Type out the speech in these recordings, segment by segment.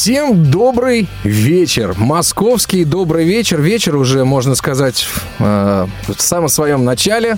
Всем добрый вечер. Московский добрый вечер. Вечер уже, можно сказать, э, в самом своем начале.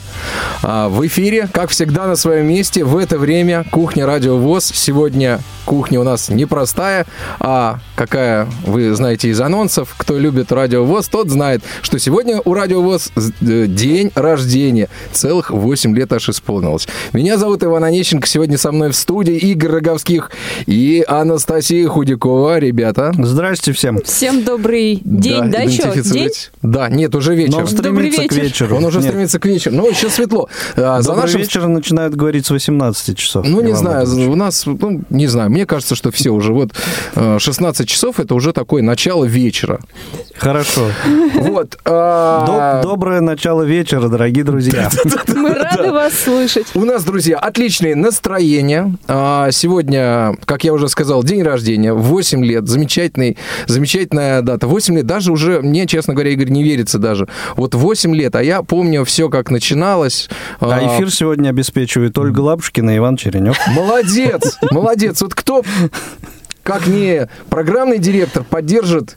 Э, в эфире, как всегда, на своем месте. В это время кухня Радио ВОЗ. Сегодня кухня у нас непростая, а какая, вы знаете из анонсов. Кто любит Радио ВОЗ, тот знает, что сегодня у Радио ВОЗ э, день рождения. Целых 8 лет аж исполнилось. Меня зовут Иван Онищенко. Сегодня со мной в студии Игорь Роговских и Анастасия Худякова. Ребята. Здрасте всем. Всем добрый день, да, еще день? Да, нет, уже вечер. Но он Добрый стремится к вечер. вечеру. Он уже Нет. стремится к вечеру. Ну, еще светло. А, За Добрый нашим... вечер начинают говорить с 18 часов. Ну, не знаю, у нас, ну, не знаю, мне кажется, что все уже вот э, 16 часов это уже такое начало вечера. Хорошо. Вот. а, Доб- Доброе начало вечера, дорогие друзья. Мы рады вас слышать. У нас, друзья, отличное настроение. А, Сегодня, как я уже сказал, день рождения, 8 лет, замечательный, замечательная дата. 8 лет, даже уже, мне, честно говоря, Игорь, не верится даже. Вот 8 лет, а я помню все, как начиналось. А эфир сегодня обеспечивает Ольга Лапушкина и Иван Черенев. Молодец, молодец. Вот кто, как не программный директор, поддержит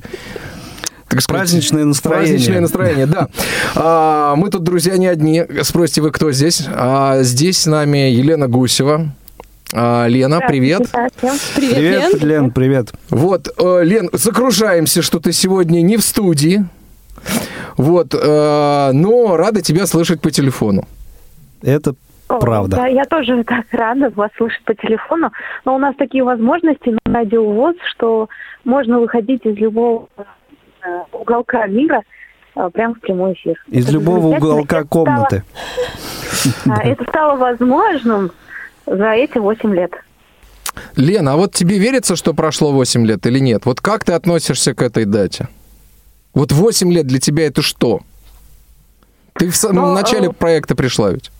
так сказать, Праздничное настроение. Праздничное настроение, да. А, мы тут, друзья, не одни. Спросите вы, кто здесь? А, здесь с нами Елена Гусева. А, Лена, привет. Привет, Привет, Лен. Лен, привет. Вот, э, Лен, сокрушаемся, что ты сегодня не в студии. Вот, э, но рада тебя слышать по телефону. Это О, правда. Да, я тоже так рада вас слышать по телефону. Но у нас такие возможности на радио ВОЗ, что можно выходить из любого э, уголка мира э, прямо в прямой эфир. Из Это любого уголка Это комнаты. стало- Это стало возможным за эти 8 лет. Лена, а вот тебе верится, что прошло 8 лет или нет? Вот как ты относишься к этой дате? Вот 8 лет для тебя это что? Ты в самом Ну, начале э, проекта пришла ведь.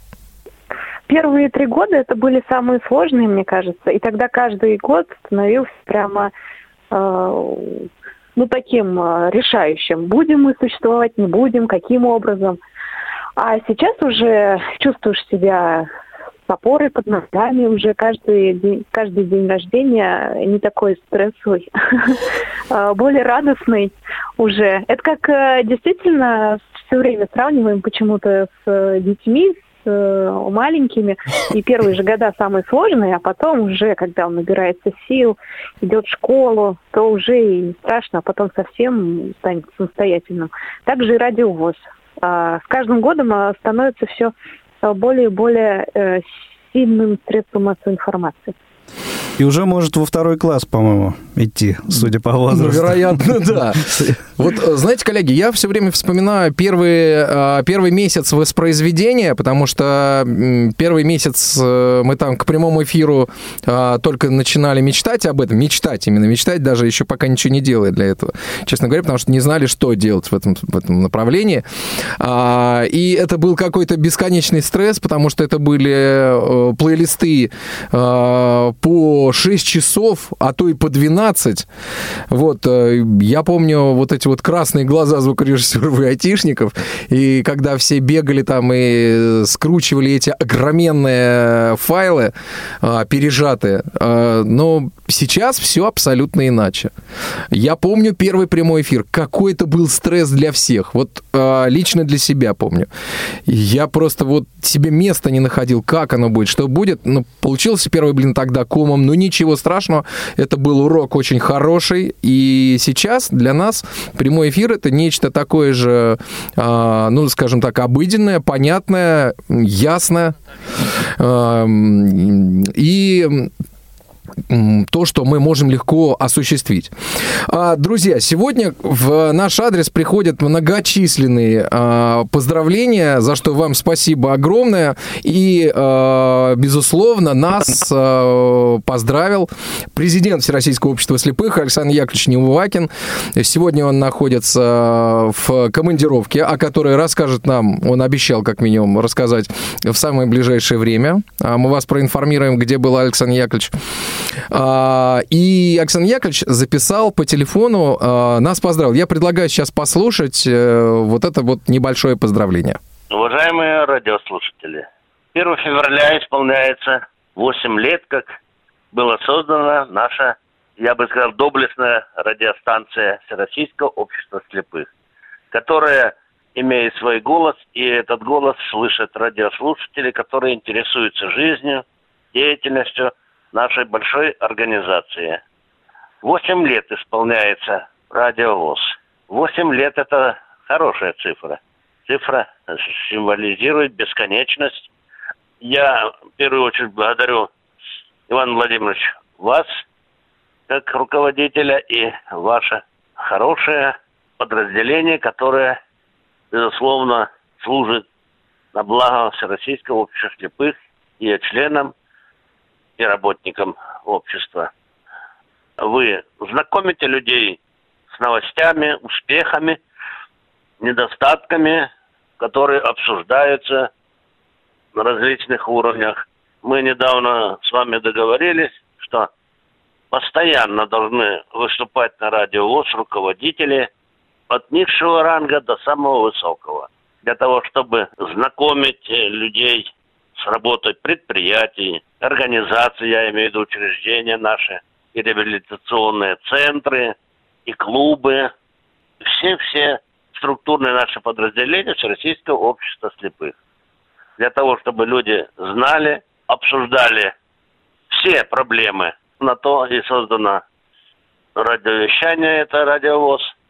Первые три года это были самые сложные, мне кажется. И тогда каждый год становился прямо э, ну, таким э, решающим. Будем мы существовать, не будем, каким образом. А сейчас уже чувствуешь себя опорой под ногами, уже каждый день, каждый день рождения не такой стрессовый, а более радостный уже. Это как э, действительно все время сравниваем почему-то с э, детьми, с э, маленькими, и первые же года самые сложные, а потом уже, когда он набирается сил, идет в школу, то уже и не страшно, а потом совсем станет самостоятельным. Также и радиовоз. А, С каждым годом а, становится все более и более э, сильным средством массовой информации. И уже может во второй класс, по-моему, идти, судя по Ну, возрасту. вероятно, да. Вот, э, знаете, коллеги, я все время вспоминаю первый, э, первый месяц воспроизведения, потому что первый месяц э, мы там к прямому эфиру э, только начинали мечтать об этом, мечтать именно, мечтать даже еще пока ничего не делая для этого, честно говоря, потому что не знали, что делать в этом, в этом направлении. А, И это был какой-то бесконечный стресс, потому что это были э, плейлисты э, по 6 часов, а то и по 12. Вот, э, я помню вот эти вот красные глаза звукорежиссеров и айтишников, и когда все бегали там и скручивали эти огроменные файлы, э, пережатые. Э, Но сейчас все абсолютно иначе. Я помню первый прямой эфир. Какой это был стресс для всех. Вот э, лично для себя помню. Я просто вот себе места не находил, как оно будет, что будет. Ну, получился первый блин тогда комом, но ничего страшного. Это был урок очень хороший. И сейчас для нас прямой эфир это нечто такое же, э, ну, скажем так, обыденное, понятное, ясное. И то, что мы можем легко осуществить. А, Друзья, сегодня в наш адрес приходят многочисленные а, поздравления, за что вам спасибо огромное. И, а, безусловно, нас поздравил президент Всероссийского общества слепых Александр Яковлевич Неувакин. Сегодня он находится в командировке, о которой расскажет нам, он обещал как минимум рассказать в самое ближайшее время. Мы вас проинформируем, где был Александр Яковлевич. А, и Александр Яковлевич записал по телефону, а, нас поздравил. Я предлагаю сейчас послушать э, вот это вот небольшое поздравление. Уважаемые радиослушатели, 1 февраля исполняется 8 лет, как была создана наша, я бы сказал, доблестная радиостанция Всероссийского общества слепых, которая имеет свой голос, и этот голос слышат радиослушатели, которые интересуются жизнью, деятельностью нашей большой организации. Восемь лет исполняется радиовоз. Восемь лет – это хорошая цифра. Цифра символизирует бесконечность. Я в первую очередь благодарю Иван Владимирович вас, как руководителя, и ваше хорошее подразделение, которое безусловно, служит на благо Всероссийского общества слепых и членам и работникам общества. Вы знакомите людей с новостями, успехами, недостатками, которые обсуждаются на различных уровнях. Мы недавно с вами договорились, что постоянно должны выступать на радио ВОЗ руководители от низшего ранга до самого высокого. Для того, чтобы знакомить э, людей с работой предприятий, организаций, я имею в виду учреждения наши, и реабилитационные центры, и клубы, все-все структурные наши подразделения Всероссийского общества слепых. Для того, чтобы люди знали, обсуждали все проблемы. На то и создано радиовещание, это радиовоз –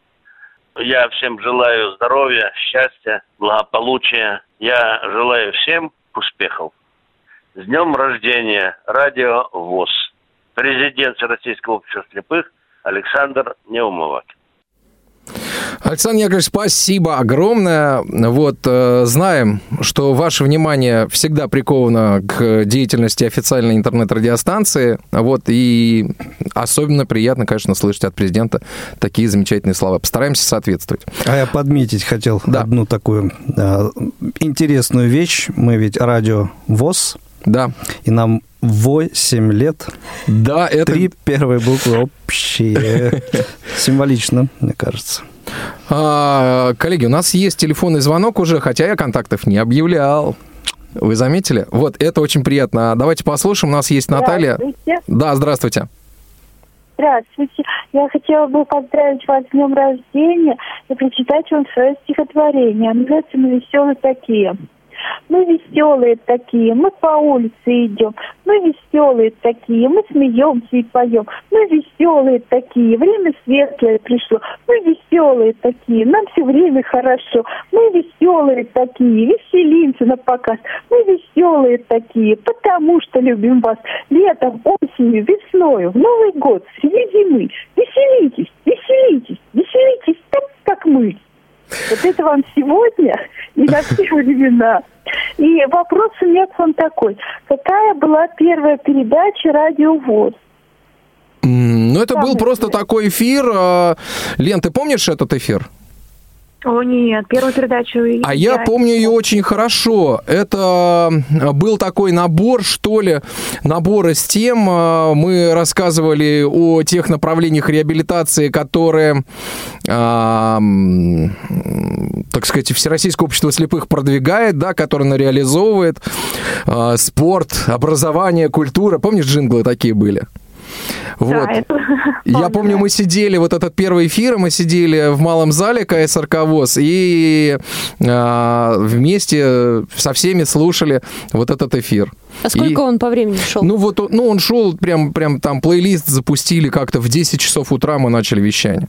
я всем желаю здоровья, счастья, благополучия. Я желаю всем успехов. С днем рождения Радио ВОЗ. Президент Российского общества слепых Александр Неумовак. Александр Яковлевич, спасибо огромное. Вот, э, знаем, что ваше внимание всегда приковано к деятельности официальной интернет-радиостанции. Вот, и особенно приятно, конечно, слышать от президента такие замечательные слова. Постараемся соответствовать. А я подметить хотел да. одну такую э, интересную вещь. Мы ведь радио ВОЗ. Да. И нам 8 лет. Да, это... Три первые буквы общие. Символично, мне кажется. А, коллеги, у нас есть телефонный звонок уже, хотя я контактов не объявлял. Вы заметили? Вот, это очень приятно. Давайте послушаем. У нас есть Наталья. Здравствуйте. Да, здравствуйте. Здравствуйте. Я хотела бы поздравить вас с днем рождения и прочитать вам свое стихотворение. Называется «Мы веселые такие». Мы веселые такие, мы по улице идем. Мы веселые такие, мы смеемся и поем. Мы веселые такие, время светлое пришло. Мы веселые такие, нам все время хорошо. Мы веселые такие, веселимся на показ. Мы веселые такие, потому что любим вас. Летом, осенью, весною, в Новый год, среди зимы. Веселитесь, веселитесь, веселитесь так, как мы. Вот это вам сегодня и на все времена. И вопрос у меня к вам такой. Какая была первая передача «Радио ВОЗ»? Ну, это был просто такой эфир. А, Лен, ты помнишь этот эфир? О, нет, первую передачу... А я, я помню ее очень хорошо. Это был такой набор, что ли, набор из тем. А, мы рассказывали о тех направлениях реабилитации, которые, а, так сказать, Всероссийское общество слепых продвигает, да, которое оно реализовывает. А, спорт, образование, культура. Помнишь, джинглы такие были? Вот. Да, это... Я помню, мы сидели, вот этот первый эфир, мы сидели в малом зале КСРК ВОЗ и э, вместе со всеми слушали вот этот эфир. А сколько и, он по времени шел? Ну, вот, ну, он шел прям, прям там плейлист запустили как-то в 10 часов утра мы начали вещание.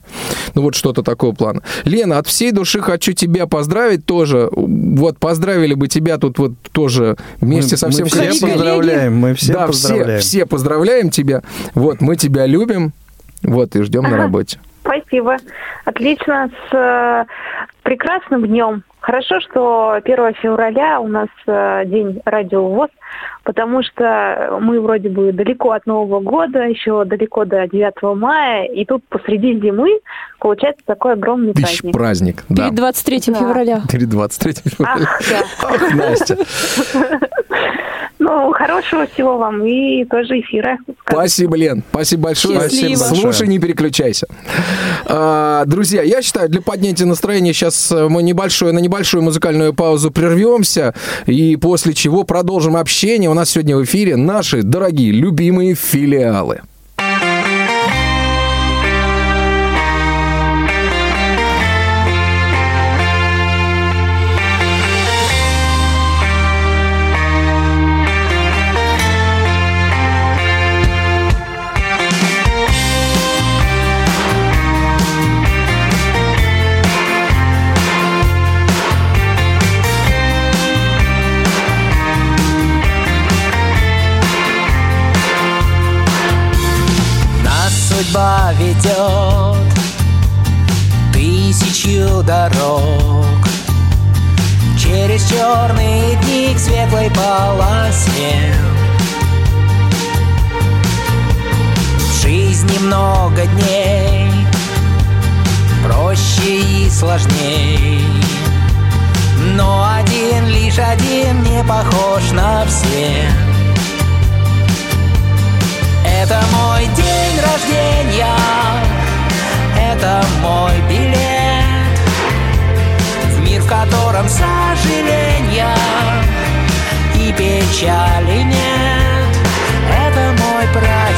Ну, вот что-то такого плана. Лена, от всей души хочу тебя поздравить тоже. Вот поздравили бы тебя тут вот тоже вместе мы, со всем Мы все коллегами. поздравляем, мы все да, поздравляем. Все, все поздравляем тебя. Вот, мы тебя любим. Вот, и ждем на работе. Спасибо. Отлично. С э, прекрасным днем. Хорошо, что 1 февраля у нас э, день радио ВОЗ, потому что мы вроде бы далеко от Нового года, еще далеко до 9 мая, и тут посреди зимы получается такой огромный Тысяч праздник. праздник, да. Перед 23 да. февраля. Перед 23 февраля. Ах, да. Ах, Настя. Ну, хорошего всего вам и тоже эфира. Спасибо, Лен. Спасибо большое. Счастливо. Слушай, большое. не переключайся. А, друзья, я считаю, для поднятия настроения сейчас мы небольшое, на небольшую музыкальную паузу прервемся, и после чего продолжим общение. У нас сегодня в эфире наши дорогие, любимые филиалы. Ведет тысячу дорог. Через черные дни к светлой полосе. В жизни много дней Проще и сложней. Но один, лишь один не похож на всех это мой день рождения, это мой билет. В мир, в котором сожаления и печали нет. Это мой праздник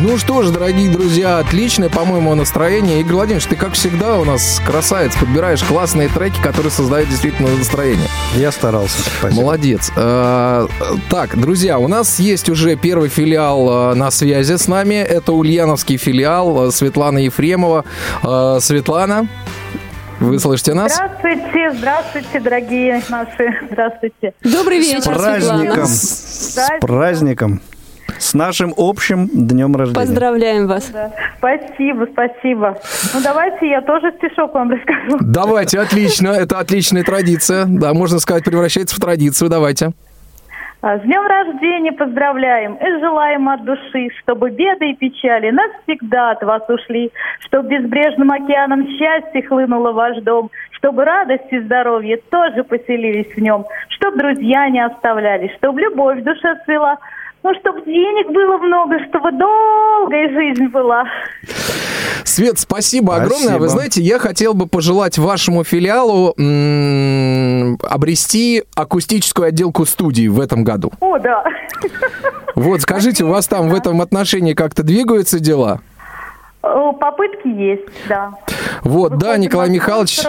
Ну что ж, дорогие друзья, отличное, по-моему, настроение. Игорь Владимирович, ты, как всегда, у нас красавец, подбираешь классные треки, которые создают действительно настроение. Я старался. Спасибо. Молодец. Э, Так, друзья, у нас есть уже первый филиал э, на связи с нами. Это Ульяновский филиал э, Светлана Ефремова. Светлана, вы слышите нас? Здравствуйте, здравствуйте, дорогие наши, здравствуйте. Добрый вечер, С праздником. Светлана. С праздником. С нашим общим днем рождения. Поздравляем вас. Да. Спасибо, спасибо. Ну давайте я тоже стишок вам расскажу. Давайте, отлично. Это отличная традиция. Да, можно сказать, превращается в традицию. Давайте. А, С днем рождения поздравляем и желаем от души, чтобы беды и печали навсегда от вас ушли, чтобы безбрежным океаном счастье хлынуло в ваш дом, чтобы радость и здоровье тоже поселились в нем, чтобы друзья не оставляли, чтобы любовь в душе цвела, ну, чтобы денег было много, чтобы долгая жизнь была. Свет, спасибо, огромное. Спасибо. Вы знаете, я хотел бы пожелать вашему филиалу м, обрести акустическую отделку студии в этом году. О, да. Вот, скажите, у вас там в этом отношении как-то двигаются дела? О, Попытки есть, да. Вот, да, Выходим Николай Михайлович.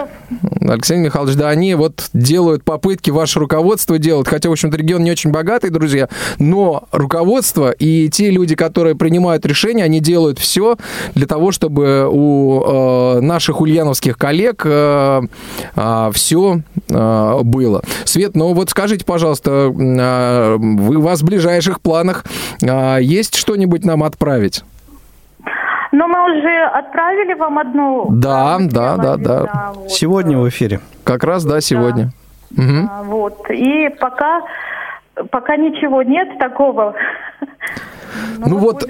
Алексей Михайлович, да, они вот делают попытки, ваше руководство делают, хотя, в общем-то, регион не очень богатый, друзья, но руководство и те люди, которые принимают решения, они делают все для того, чтобы у э, наших ульяновских коллег э, все было. Свет, ну вот скажите, пожалуйста, э, вы, у вас в ближайших планах э, есть что-нибудь нам отправить? Но мы уже отправили вам одну. Да, э, да, да, сделали, да. вот. Сегодня в эфире. Как раз, да, сегодня. Мгм. А, Вот. И пока, пока ничего нет такого. Но Ну мы вот,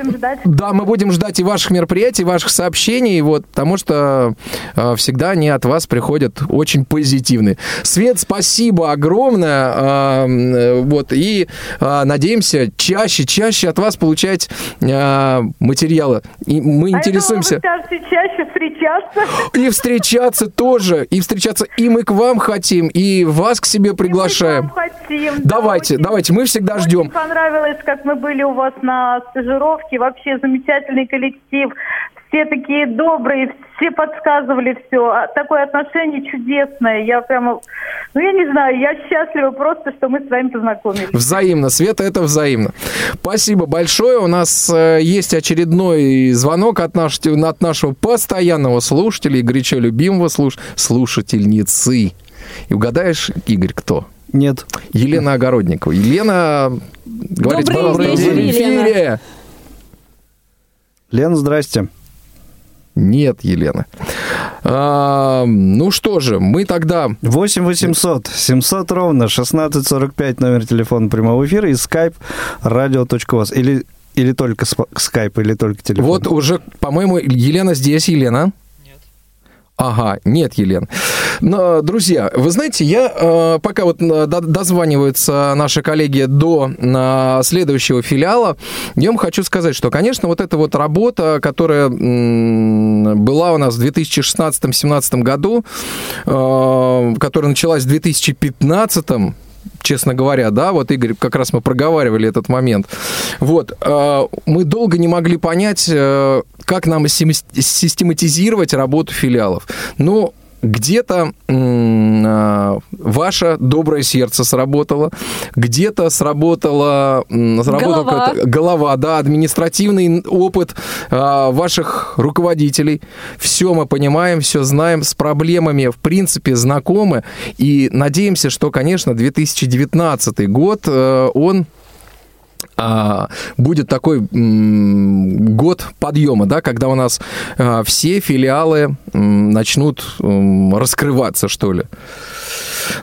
да, мы будем ждать и ваших мероприятий, и ваших сообщений, вот, потому что э, всегда они от вас приходят очень позитивные. Свет, спасибо огромное, э, э, вот, и э, надеемся чаще, чаще от вас получать э, материалы. И мы интересуемся. А я думала, вы скажете чаще встречаться. И встречаться тоже, и встречаться, и мы к вам хотим, и вас к себе приглашаем. Мы к вам хотим. Да, Давайте, очень- давайте, мы всегда Очень ждем. понравилось, как мы были у вас на стажировке. Вообще замечательный коллектив. Все такие добрые, все подсказывали все. Такое отношение чудесное. Я прямо, ну я не знаю, я счастлива просто, что мы с вами познакомились. Взаимно, Света, это взаимно. Спасибо большое. У нас э, есть очередной звонок от, наш- от нашего постоянного слушателя и горячо любимого слуш- слушательницы. И угадаешь, Игорь, кто? Нет. Елена Огородникова. Елена, говорите, Добрый пожалуйста, вечер, в Елена. Лен, здрасте. Нет, Елена. А, ну что же, мы тогда... 8 800 700 ровно 1645 номер телефона прямого эфира и skype radio.voz. Или, или только скайп, или только телефон. Вот уже, по-моему, Елена здесь. Елена? Ага, нет, Елен. Но, друзья, вы знаете, я э, пока вот э, до- дозваниваются наши коллеги до э, следующего филиала, я вам хочу сказать, что, конечно, вот эта вот работа, которая была у нас в 2016-2017 году, которая началась в 2015 честно говоря, да, вот Игорь, как раз мы проговаривали этот момент. Вот, э, мы долго не могли понять, э, как нам систематизировать работу филиалов. Ну, где-то а, ваше доброе сердце сработало, где-то сработала сработала Голова. голова, да, административный опыт а, ваших руководителей. Все мы понимаем, все знаем, с проблемами, в принципе, знакомы. И надеемся, что, конечно, 2019 год, э, он будет такой м, год подъема, да, когда у нас а, все филиалы м, начнут м, раскрываться, что ли.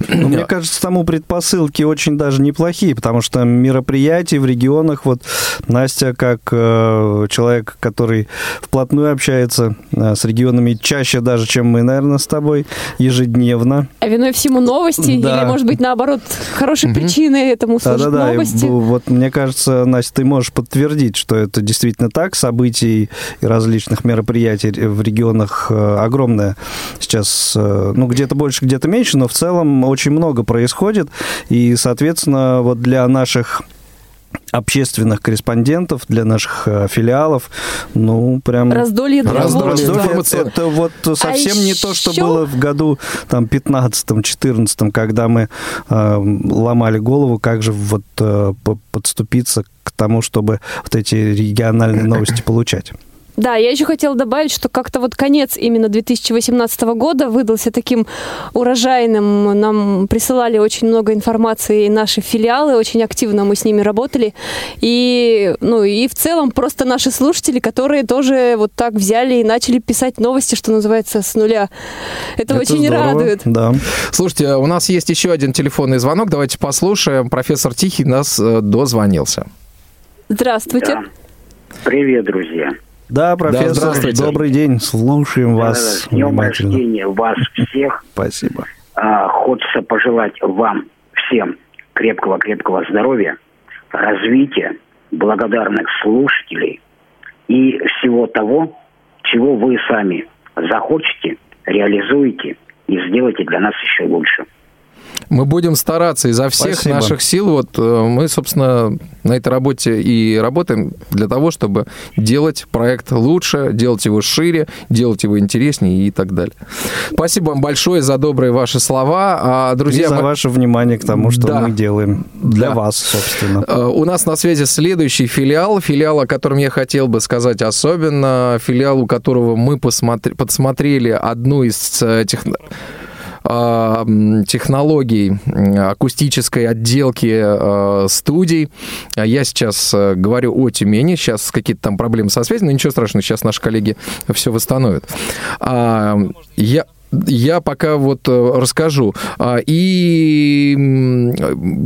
Ну, мне кажется, тому предпосылки очень даже неплохие, потому что мероприятий в регионах, вот Настя, как э, человек, который вплотную общается э, с регионами чаще даже, чем мы, наверное, с тобой, ежедневно. А виной всему новости? Да. Или, может быть, наоборот, хорошей причиной этому служат и новости? б- вот мне кажется, Настя, ты можешь подтвердить, что это действительно так, событий и различных мероприятий в регионах э, огромное сейчас, э, ну, где-то больше, где-то меньше, но в целом очень много происходит, и, соответственно, вот для наших общественных корреспондентов, для наших э, филиалов, ну, прям... Раздолье для Раздолье Раздолье это, это вот совсем не то, что еще- было в году там 15-14, когда мы э, ломали голову, как же вот э, по- подступиться к тому, чтобы вот эти региональные новости получать. Да, я еще хотела добавить, что как-то вот конец именно 2018 года выдался таким урожайным. Нам присылали очень много информации и наши филиалы, очень активно мы с ними работали. И, ну, и в целом просто наши слушатели, которые тоже вот так взяли и начали писать новости, что называется, с нуля. Это, очень здорово, радует. Да. Слушайте, у нас есть еще один телефонный звонок. Давайте послушаем. Профессор Тихий нас э, дозвонился. Здравствуйте. Да. Привет, друзья. Да, профессор, здравствуйте. добрый день. Слушаем вас Да-да-да, С днем рождения вас всех. Спасибо. А, хочется пожелать вам всем крепкого-крепкого здоровья, развития, благодарных слушателей и всего того, чего вы сами захочете, реализуете и сделаете для нас еще лучше. Мы будем стараться изо всех Спасибо. наших сил. Вот э, мы, собственно, на этой работе и работаем для того, чтобы делать проект лучше, делать его шире, делать его интереснее и так далее. Спасибо вам большое за добрые ваши слова. А, друзья, и за мы- ваше внимание к тому, что Да. мы делаем для Да. вас, собственно. Э, У нас на связи следующий филиал, филиал, о котором я хотел бы сказать особенно, филиал, у которого мы посмотри- подсмотрели одну из э, м, технологий акустической отделки э, студий. А Я сейчас э, говорю о Тюмени, сейчас какие-то там проблемы со связью, но ничего страшного, сейчас наши коллеги все восстановят. А, Я, я пока вот э, расскажу. А, И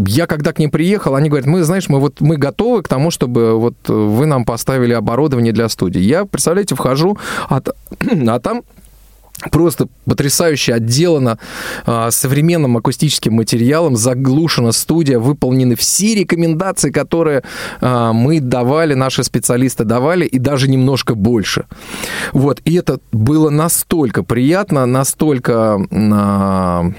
я когда к ним приехал, они говорят, мы, знаешь, мы вот мы готовы к тому, чтобы вот вы нам поставили оборудование для студии. Я, представляете, вхожу, а, а там Просто потрясающе отделана а, современным акустическим материалом, заглушена студия, выполнены все рекомендации, которые а, мы давали, наши специалисты давали, и даже немножко больше. Вот, и это было настолько приятно, настолько э,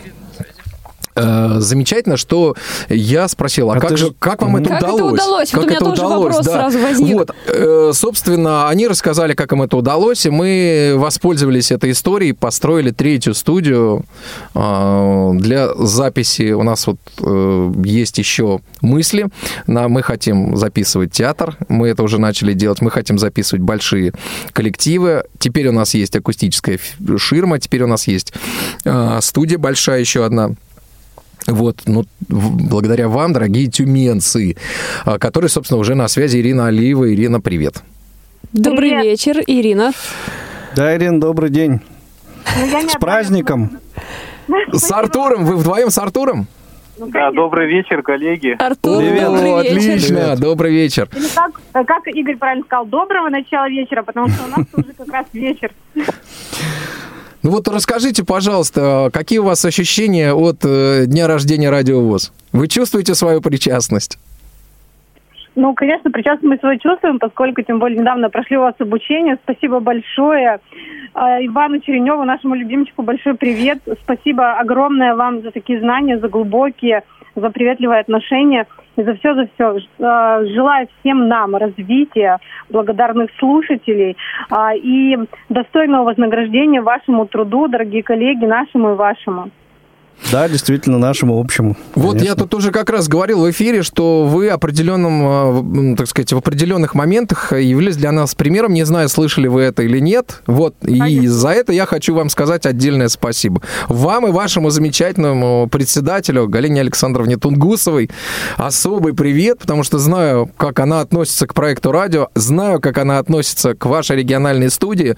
замечательно, что я спросил, а, А как же, как вам это Как это удалось? удалось? Вот у меня тоже вопрос сразу возник. Вот, э, собственно, они рассказали, как им это удалось, и мы воспользовались этой историей, построили третью студию э, для записи. У нас вот э, есть еще мысли. На, мы хотим записывать театр, мы это уже начали делать. Мы хотим записывать большие коллективы. Теперь у нас есть акустическая ширма, теперь у нас есть э, студия большая еще одна. Вот, ну, благодаря вам, дорогие тюменцы, а, которые, собственно, уже на связи Ирина Алиева. Ирина, привет. Добрый Привет. вечер, Ирина. Да, Ирин, добрый день. Ну, С праздником. С Артуром, вы вдвоем с Артуром? Да, добрый вечер, коллеги. Артур, Привет. добрый О, вечер. отлично, добрый вечер. Или как, как Игорь правильно сказал, доброго начала вечера, потому что у нас уже как раз вечер. Ну вот расскажите, пожалуйста, какие у вас ощущения от э, дня рождения Радио ВОЗ? Вы чувствуете свою причастность? Ну, конечно, причастность мы свою чувствуем, поскольку тем более недавно прошли у вас обучение. Спасибо большое. А, Ивану Череневу, нашему любимчику, большой привет. Спасибо огромное вам за такие знания, за глубокие, за приветливые отношения за все, за все. А, Желаю всем нам развития, благодарных слушателей а, и достойного вознаграждения вашему труду, дорогие коллеги, нашему и вашему. Да, действительно, нашему общему. Вот конечно. я тут уже как раз говорил в эфире, что вы определенном, э, м, так сказать, в определенных моментах явились для нас примером. Не знаю, слышали вы это или нет. Вот, и за это я хочу вам сказать отдельное спасибо. Вам и вашему замечательному председателю Галине Александровне Тунгусовой особый привет, потому что знаю, как она относится к проекту радио, знаю, как она относится к вашей региональной студии,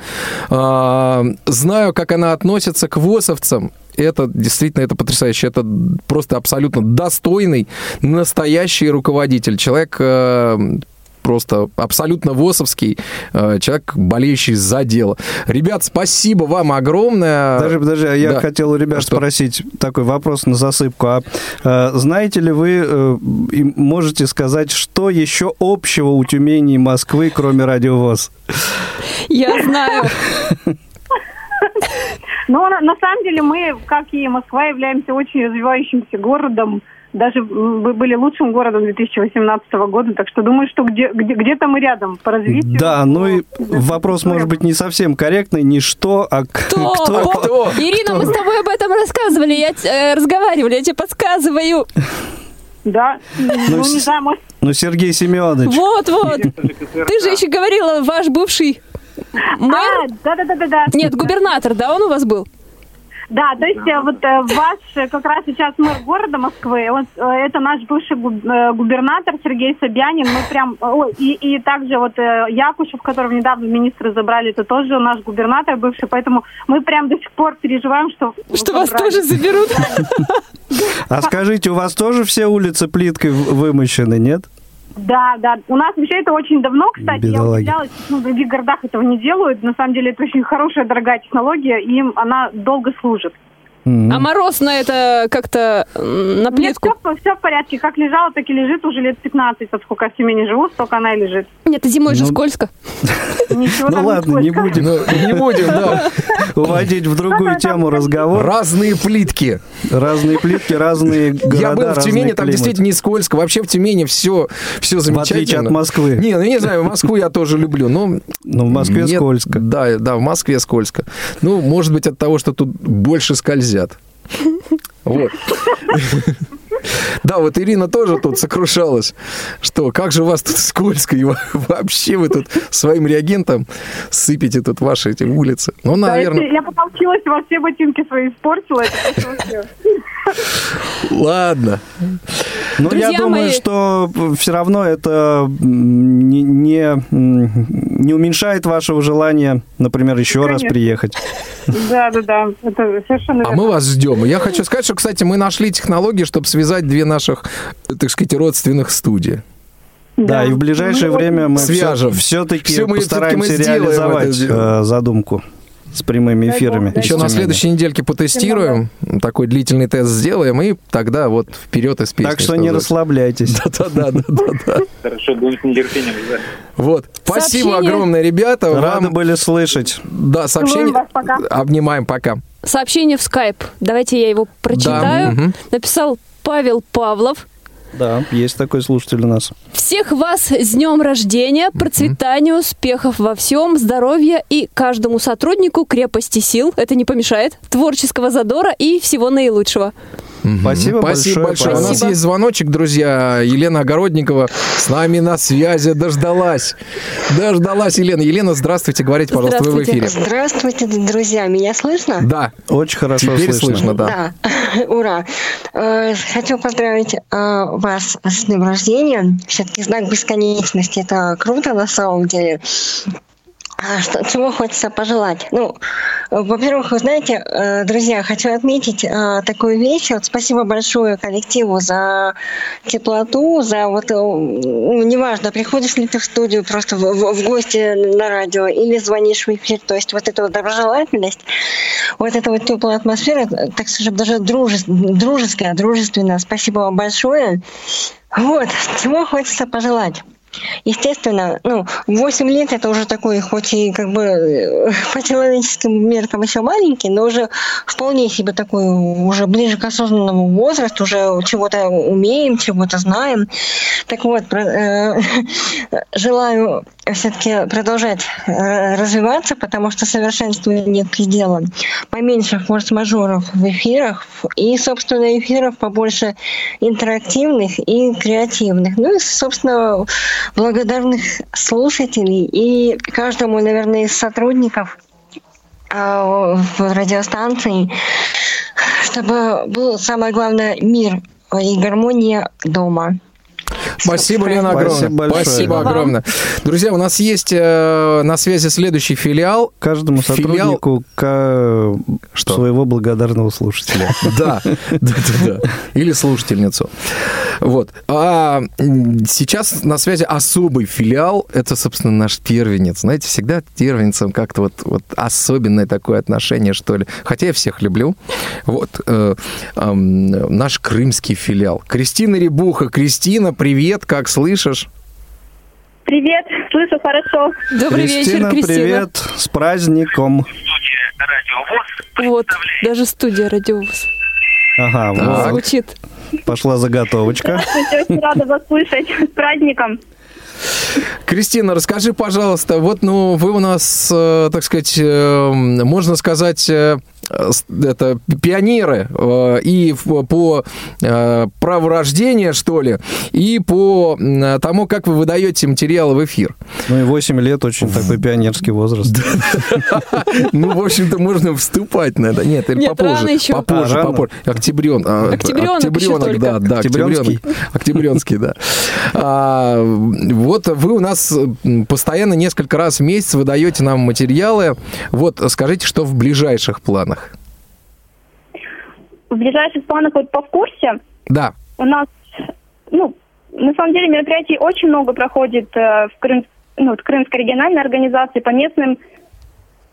а, знаю, как она относится к ВОСовцам, это действительно это потрясающе. Это просто абсолютно достойный, настоящий руководитель. Человек э, просто абсолютно ВОСовский, э, человек, болеющий за дело. Ребят, спасибо вам огромное. Даже, подожди, а я Да. хотел у ребят А что? спросить такой вопрос на засыпку. А э, знаете ли вы э, и можете сказать, что еще общего у Тюмени и Москвы, кроме радиовоз? Я знаю. Но на, на самом деле мы, как и Москва, являемся очень развивающимся городом. Даже мы были лучшим городом 2018 года, так что думаю, что где, где, где-то мы рядом по развитию. Да, ну и вопрос может быть не совсем корректный, не что, а Кто? кто. О, Ирина, мы с тобой об этом рассказывали, я э, разговаривали, я тебе подсказываю. Да, ну, не знаю, может, Ну, Сергей Семенович. Вот, вот. Ты же еще говорила, ваш бывший мэр. да, да, да, да, да. Нет, губернатор, да, он у вас был? Да, то есть э, вот э, ваш э, как раз сейчас мэр города Москвы, он, это наш бывший губ- губернатор Сергей Собянин. Мы прям, ой, и, и также вот Якушев, которого недавно министры забрали, это тоже наш губернатор бывший, поэтому мы прям до сих пор переживаем, что... Что вас тоже заберут. А скажите, у вас тоже все улицы плиткой вымощены, нет? Да, да. У нас вообще это очень давно, кстати. Я Бедолаги. удивлялась, ну, в других городах этого не делают. На самом деле это очень хорошая, дорогая технология, и им она долго служит. А мороз на это как-то на Нет, плитку? все, в порядке. Как лежала, так и лежит уже лет 15, вот сколько я в Тюмени живу, столько она и лежит. Нет, зимой же Ну, скользко. Ничего Ну ладно, не будем, Ну, не будем, да. уводить в другую тему разговор. Разные плитки. Разные плитки, разные города, Я был в Тюмени, там действительно не скользко. Вообще в Тюмени все, все замечательно. отличие от Москвы. Не, ну не знаю, Москву я тоже люблю, но... Но в Москве скользко. Да, да, в Москве скользко. Ну, может быть, от того, что тут больше скользят. Вот. Да, вот Ирина тоже тут сокрушалась, что как же у вас тут скользко, и во- вообще вы тут своим реагентом сыпете тут ваши эти улицы. Ну, наверное, я потолчилась, во все ботинки свои испортила. Ладно. Ну, Друзья я думаю, мои- что все равно это не, не, не уменьшает вашего желания, например, еще раз Конечно. приехать. Да, да, да. Это совершенно А верно. мы вас ждем. Я хочу сказать, что, кстати, мы нашли технологии, чтобы связать две наших, так сказать, родственных студии. Да, и в ближайшее Ну, время мы Свяжем. все-таки Всё мы- мы постараемся сделаем реализовать это э, задумку с прямыми эфирами. Еще на следующей недельке потестируем, такой длительный тест сделаем, и тогда вот вперед из песни. Так что не расслабляйтесь. Да-да-да-да-да. Хорошо, будем с нетерпением ждать. Вот. Спасибо огромное, ребята. Рады были слышать. да, сообщение. Обнимаем, пока. Сообщение в скайп. Давайте я его прочитаю. Написал Павел Павлов. Да, есть такой слушатель у нас. Всех вас с днем рождения, процветания, успехов во всем, здоровья и каждому сотруднику крепости сил, это не помешает, творческого задора и всего наилучшего. Спасибо, Спасибо большое. Павел. У нас Спасибо. есть звоночек, друзья. Елена Огородникова с нами на связи. Дождалась. Дождалась Елена. Елена, здравствуйте. Говорите, пожалуйста, вы в эфире. Здравствуйте, друзья. Меня слышно? Да. Очень хорошо Теперь слышно. слышно, да. Да, ура. Э, Хочу поздравить э, вас с днем рождения. Все-таки знак бесконечности. Это круто на самом деле. А что, чего хочется пожелать? Ну, во-первых, вы знаете, э, друзья, хочу отметить э, такую вещь. Вот спасибо большое коллективу за теплоту, за вот, э, ну, неважно, приходишь ли ты в студию просто в, в, в гости на радио или звонишь в эфир, то есть вот эта вот доброжелательность, вот эта вот теплая атмосфера, так скажем, даже дружес, дружеская, дружественная. Спасибо вам большое. Вот, чего хочется пожелать? Естественно, ну, 8 лет это уже такой, хоть и как бы э, по человеческим меркам еще маленький, но уже вполне себе такой, уже ближе к осознанному возрасту, уже чего-то умеем, чего-то знаем. Так вот, э, желаю все-таки продолжать э, развиваться, потому что совершенству нет предела. Поменьше форс-мажоров в эфирах и, собственно, эфиров побольше интерактивных и креативных. Ну и, собственно, благодарных слушателей и каждому, наверное, из сотрудников э, в радиостанции, чтобы был, самое главное, мир и гармония дома. Спасибо, Лена, огромное. Спасибо большое. Спасибо огромное. Друзья, у нас есть э, на связи следующий филиал. Каждому сотруднику к своего благодарного слушателя. Да, да, да, да. Или слушательницу. Вот. А сейчас на связи особый филиал. Это, собственно, наш первенец. Знаете, всегда первенцам как-то вот, вот особенное такое отношение, что ли. Хотя я всех люблю. Вот. э, эм, наш крымский филиал. Кристина Рябуха. Кристина, привет, как слышишь? Привет, слышу хорошо. Кристина, привет, с праздником. Вот, даже студия радиовоз. Ага, Так. вот. Звучит. Пошла заготовочка. Очень рада вас слышать. С праздником. Кристина, расскажи, пожалуйста, вот, ну, вы у нас, э, так сказать, э, можно сказать, э, это пионеры э, и по э, праву рождения, что ли, и по тому, как вы выдаете материалы в эфир. Ну и 8 лет очень такой пионерский возраст. Ну, в общем-то, можно вступать на это. Нет, попозже. Попозже, А, попозже. Октябрен. а, Октябренок да, да. Октябренский? Октябренский, да. А, Вот вы у нас постоянно несколько раз в месяц выдаете нам материалы. Вот скажите, что в ближайших планах? В ближайших планах вот по в курсе Да. у нас, ну, на самом деле мероприятий очень много проходит э, в, Крым, ну, в Крымской региональной организации по местным.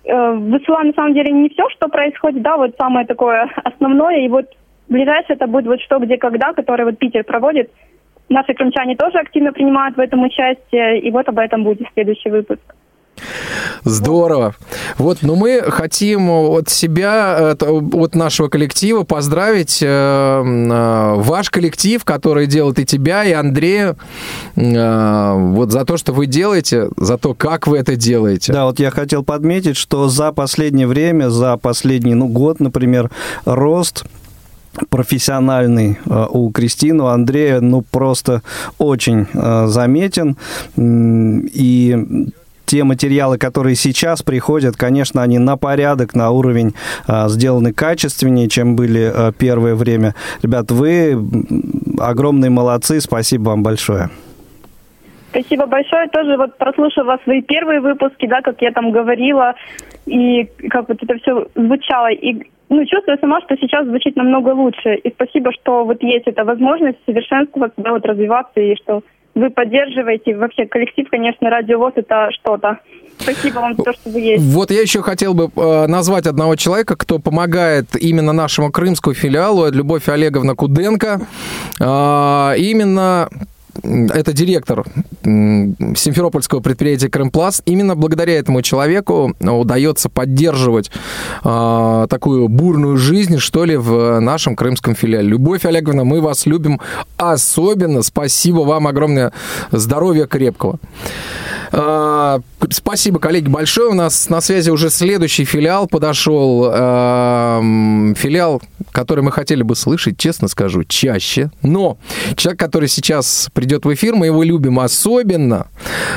Э, высылаем на самом деле не все, что происходит, да, вот самое такое основное. И вот ближайшее это будет вот что, где, когда, который вот Питер проводит. Наши крымчане тоже активно принимают в этом участие, и вот об этом будет следующий выпуск. Здорово. Вот, ну мы хотим от себя, от, нашего коллектива поздравить э, э, ваш коллектив, который делает и тебя, и Андрея, э, вот за то, что вы делаете, за то, как вы это делаете. Да, вот я хотел подметить, что за последнее время, за последний ну, год, например, рост профессиональный у Кристины, у Андрея, ну, просто очень заметен. И те материалы, которые сейчас приходят, конечно, они на порядок, на уровень э, сделаны качественнее, чем были э, первое время. Ребят, вы огромные молодцы, спасибо вам большое. Спасибо большое. Тоже вот прослушала свои первые выпуски, да, как я там говорила, и как вот это все звучало. И ну, чувствую сама, что сейчас звучит намного лучше. И спасибо, что вот есть эта возможность совершенствоваться, да, вот развиваться, и что вы поддерживаете. Вообще, коллектив, конечно, радиовоз это что-то. Спасибо вам за то, что вы есть. Вот я еще хотел бы э, назвать одного человека, кто помогает именно нашему крымскому филиалу, Любовь Олеговна Куденко. А, именно это директор Симферопольского предприятия Крымпласт. Именно благодаря этому человеку удается поддерживать а, такую бурную жизнь, что ли, в нашем крымском филиале. Любовь Олеговна, мы вас любим особенно. Спасибо вам огромное. Здоровья крепкого. А, Спасибо, коллеги, большое. У нас на связи уже следующий филиал подошел. Эм, Филиал, который мы хотели бы слышать, честно скажу, чаще. Но человек, который сейчас придет в эфир, мы его любим особенно.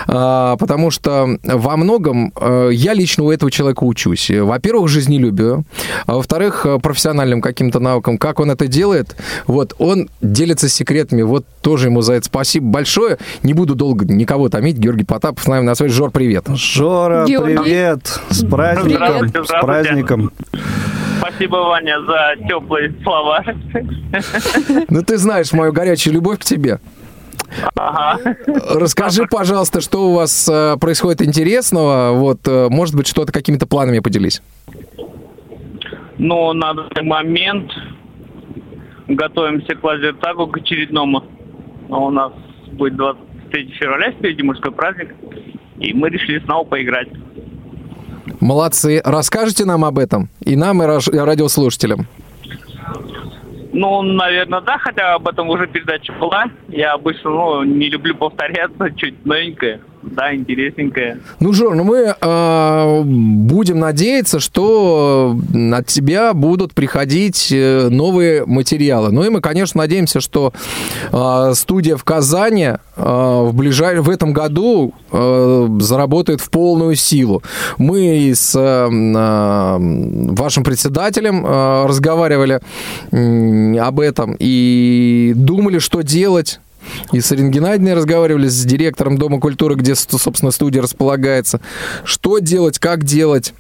а, потому что во многом а, я лично у этого человека учусь. Во-первых, жизнелюбию, а во-вторых, профессиональным каким-то навыкам, как он это делает. Вот, он делится секретами, вот тоже ему за это спасибо большое. Не буду долго никого томить. Георгий Потапов с нами на связи. Жор, привет. Жора, Георгий. привет! С праздником! Здравствуйте, С праздником! Спасибо, Ваня, за теплые слова. Ну, ты знаешь мою горячую любовь к тебе. Ага. Расскажи, пожалуйста, что у вас э, происходит интересного. Вот, э, может быть, что-то какими-то планами поделись. Ну, на данный момент готовимся к лазертагу, к очередному. У нас будет 23 февраля, впереди мужской праздник. И мы решили снова поиграть. Молодцы. Расскажите нам об этом. И нам, и радиослушателям. Ну, наверное, да, хотя об этом уже передача была. Я обычно ну, не люблю повторяться, чуть новенькое, да, интересненькое. Ну, Жор, ну мы э, будем надеяться, что от тебя будут приходить э, новые материалы. Ну и мы, конечно, надеемся, что э, студия в Казани э, в, ближай... в этом году э, заработает в полную силу. Мы с э, э, вашим председателем э, разговаривали м, об этом и думали, что делать. И с Ириной Геннадьевной разговаривали, с директором Дома культуры, где, собственно, студия располагается. Что делать, как делать.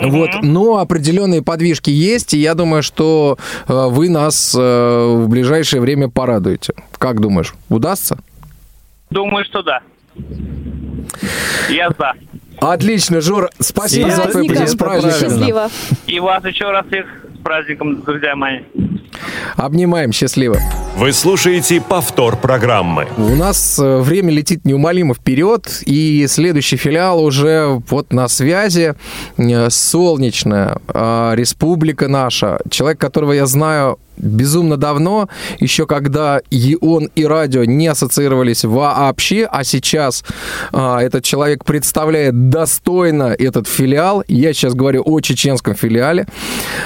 Вот, но определенные подвижки есть, и я думаю, что э, вы нас э, в ближайшее время порадуете. Как думаешь, удастся? Думаю, что да. Я за. Отлично, Жор, спасибо С за твой праздником. Счастливо. И вас еще раз всех с праздником, друзья мои. Обнимаем, счастливо. Вы слушаете повтор программы. У нас э, время летит неумолимо вперед, и следующий филиал уже вот на связи. Э, Солнечная э, республика наша. Человек, которого я знаю безумно давно, еще когда и он, и радио не ассоциировались вообще, а сейчас а, этот человек представляет достойно этот филиал. Я сейчас говорю о чеченском филиале.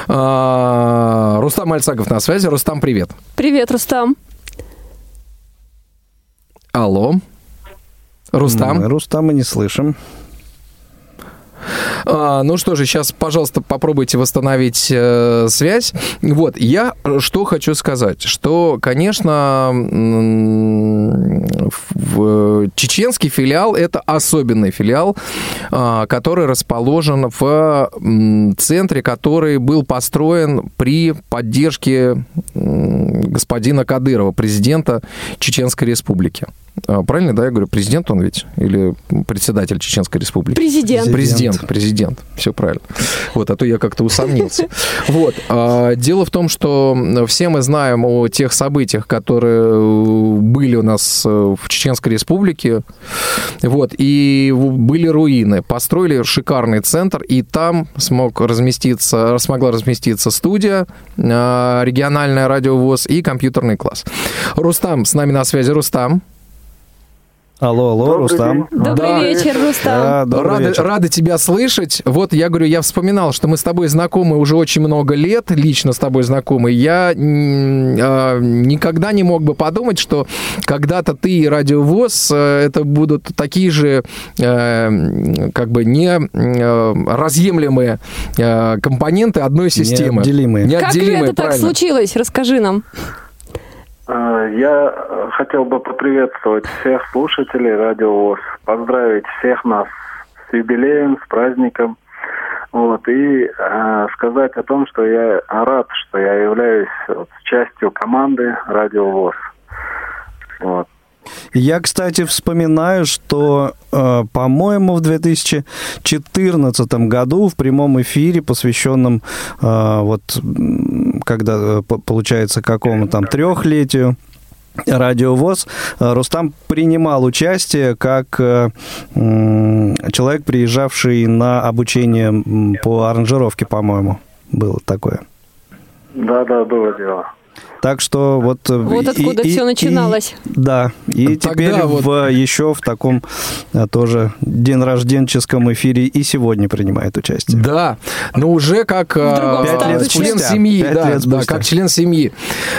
А, Рустам Альцагов на связи. Рустам, привет. Привет, Рустам. Алло. Рустам. Мы Рустама не слышим. А, ну что же, сейчас, пожалуйста, попробуйте восстановить э, связь. Вот, я что хочу сказать, что, конечно, чеченский филиал это особенный филиал, а, который расположен в центре, который был построен при поддержке господина Кадырова, президента Чеченской Республики. А, Правильно, да, я говорю, президент он ведь? Или председатель Чеченской Республики? Президент. Президент, президент, все правильно. Вот, а то я как-то усомнился. Вот, а, дело в том, что все мы знаем о тех событиях, которые э, были у нас э, в Чеченской Республике, вот, и были руины. Построили шикарный центр, и там смог разместиться, смогла разместиться студия, э, региональная радиовоз и компьютерный класс. Рустам, с нами на связи Рустам. Алло, алло, Рустам. Добрый Да. вечер, Рустам. Да, добрый рады, вечер. рады тебя слышать. Вот я говорю, я вспоминал, что мы с тобой знакомы уже очень много лет, лично с тобой знакомы. Я а, никогда не мог бы подумать, что когда-то ты и радиовоз э, это будут такие же э, как бы не э, разъемлемые э, компоненты одной системы. Неотделимые. Как же Неотделимые, это так правильно. случилось? Расскажи нам. А, Я э, хотел бы поприветствовать всех слушателей Радио ВОЗ, поздравить всех нас с юбилеем, с праздником. Вот, и э, сказать о том, что я рад, что я являюсь вот, частью команды Радио ВОЗ. Вот. Я, кстати, вспоминаю, что, э, по-моему, в 2014 году в прямом эфире, посвященном э, вот, когда э, по- получается какому там трехлетию Радиовоз, э, Рустам принимал участие как э, человек, приезжавший на обучение по аранжировке, по-моему, было такое. Да, да, было дело. Так что вот... э, Вот откуда все начиналось. да, и Тогда теперь вот- в, еще в таком а, тоже день рожденческом эфире и сегодня принимает участие. Да, но уже как лет член спустя. семьи, Пять да, лет да, как член семьи.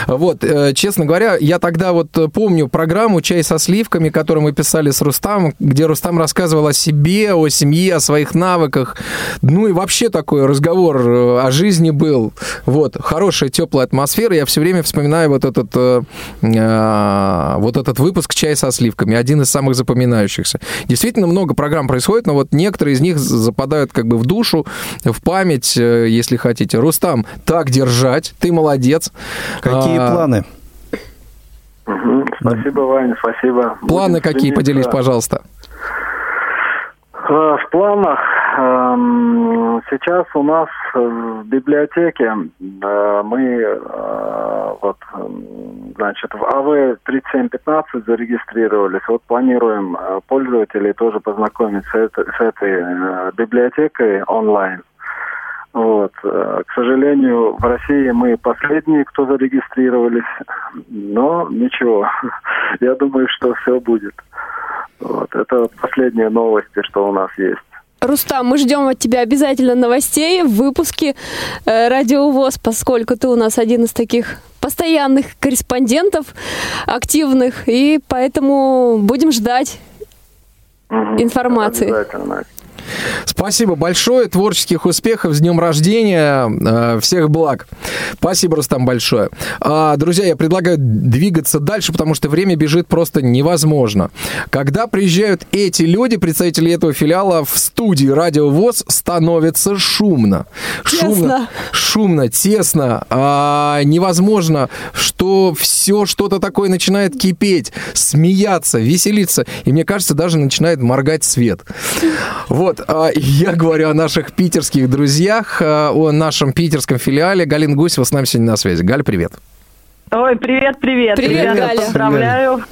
Вот, э, честно говоря, я тогда вот э, помню программу «Чай со сливками», которую мы писали с Рустамом, где Рустам рассказывал о себе, о семье, о своих навыках. Ну и вообще такой разговор э, о жизни был. Вот, хорошая, теплая атмосфера. Я все время вспоминаю вот этот, э, э, вот этот выпуск «Чай со сливками», один из самых запоминающихся. Действительно много программ происходит, но вот некоторые из них западают как бы в душу, в память, э, если хотите. Рустам, так держать, ты молодец. Какие А, планы? Мгм. Спасибо, Вань, спасибо. Планы Будем какие, стремиться. поделись, пожалуйста. Э, В планах эм, сейчас у нас э, в библиотеке мы вот эм, значит в АВ 3715 зарегистрировались. Вот планируем э, пользователей тоже познакомить с, этой- с этой э, библиотекой онлайн. Вот. э, К сожалению, в России мы последние, кто зарегистрировались, но ничего. Я думаю, что все будет. Вот. Это последние новости, что у нас есть. Рустам, мы ждем от тебя обязательно новостей в выпуске Радио ВОЗ, поскольку ты у нас один из таких постоянных корреспондентов, активных, и поэтому будем ждать информации. Обязательно. Спасибо большое, творческих успехов, с днем рождения, э, всех благ. Спасибо, Рустам, большое. А, Друзья, я предлагаю двигаться дальше, потому что время бежит просто невозможно. Когда приезжают эти люди, представители этого филиала, в студии Радио ВОЗ, становится шумно. Шумно, Тесно. шумно тесно, а, невозможно, что все что-то такое начинает кипеть, смеяться, веселиться, и мне кажется, даже начинает моргать свет. Вот, а, я говорю о наших питерских друзьях, а, о нашем питерском филиале. Галина Гусева с нами сегодня на связи. Галь, привет. Ой, привет, привет. Привет, Ребята, Галя. Поздравляю.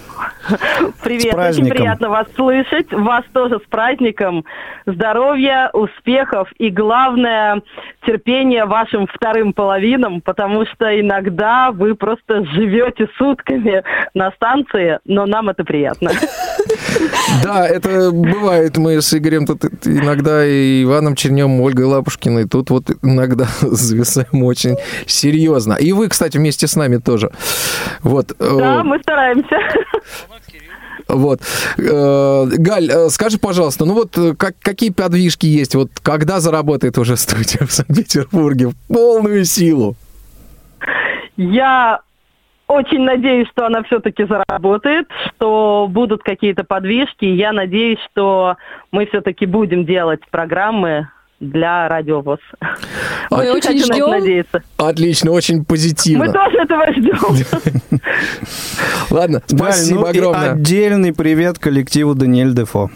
Привет, очень приятно вас слышать. Вас тоже с праздником. Здоровья, успехов и, главное, терпения вашим вторым половинам, потому что иногда вы просто живете сутками на станции, но нам это приятно. Да, это бывает. Мы с Игорем тут иногда и Иваном Чернем, Ольгой Лапушкиной тут вот иногда зависаем очень серьезно. И вы, кстати, вместе с нами тоже. Вот. э, Да, мы стараемся. Вот. Э, Галь, э, скажи, пожалуйста, ну вот как, какие подвижки есть? Вот когда заработает уже студия в Санкт-Петербурге в полную силу? Я очень надеюсь, что она все-таки заработает, что будут какие-то подвижки. Я надеюсь, что мы все-таки будем делать программы для радиовоз. Мы очень хочу на это ждем. надеяться. Отлично, очень позитивно. Мы тоже этого ждем. Ладно, спасибо ну огромное. отдельный привет коллективу Даниэль Дефо.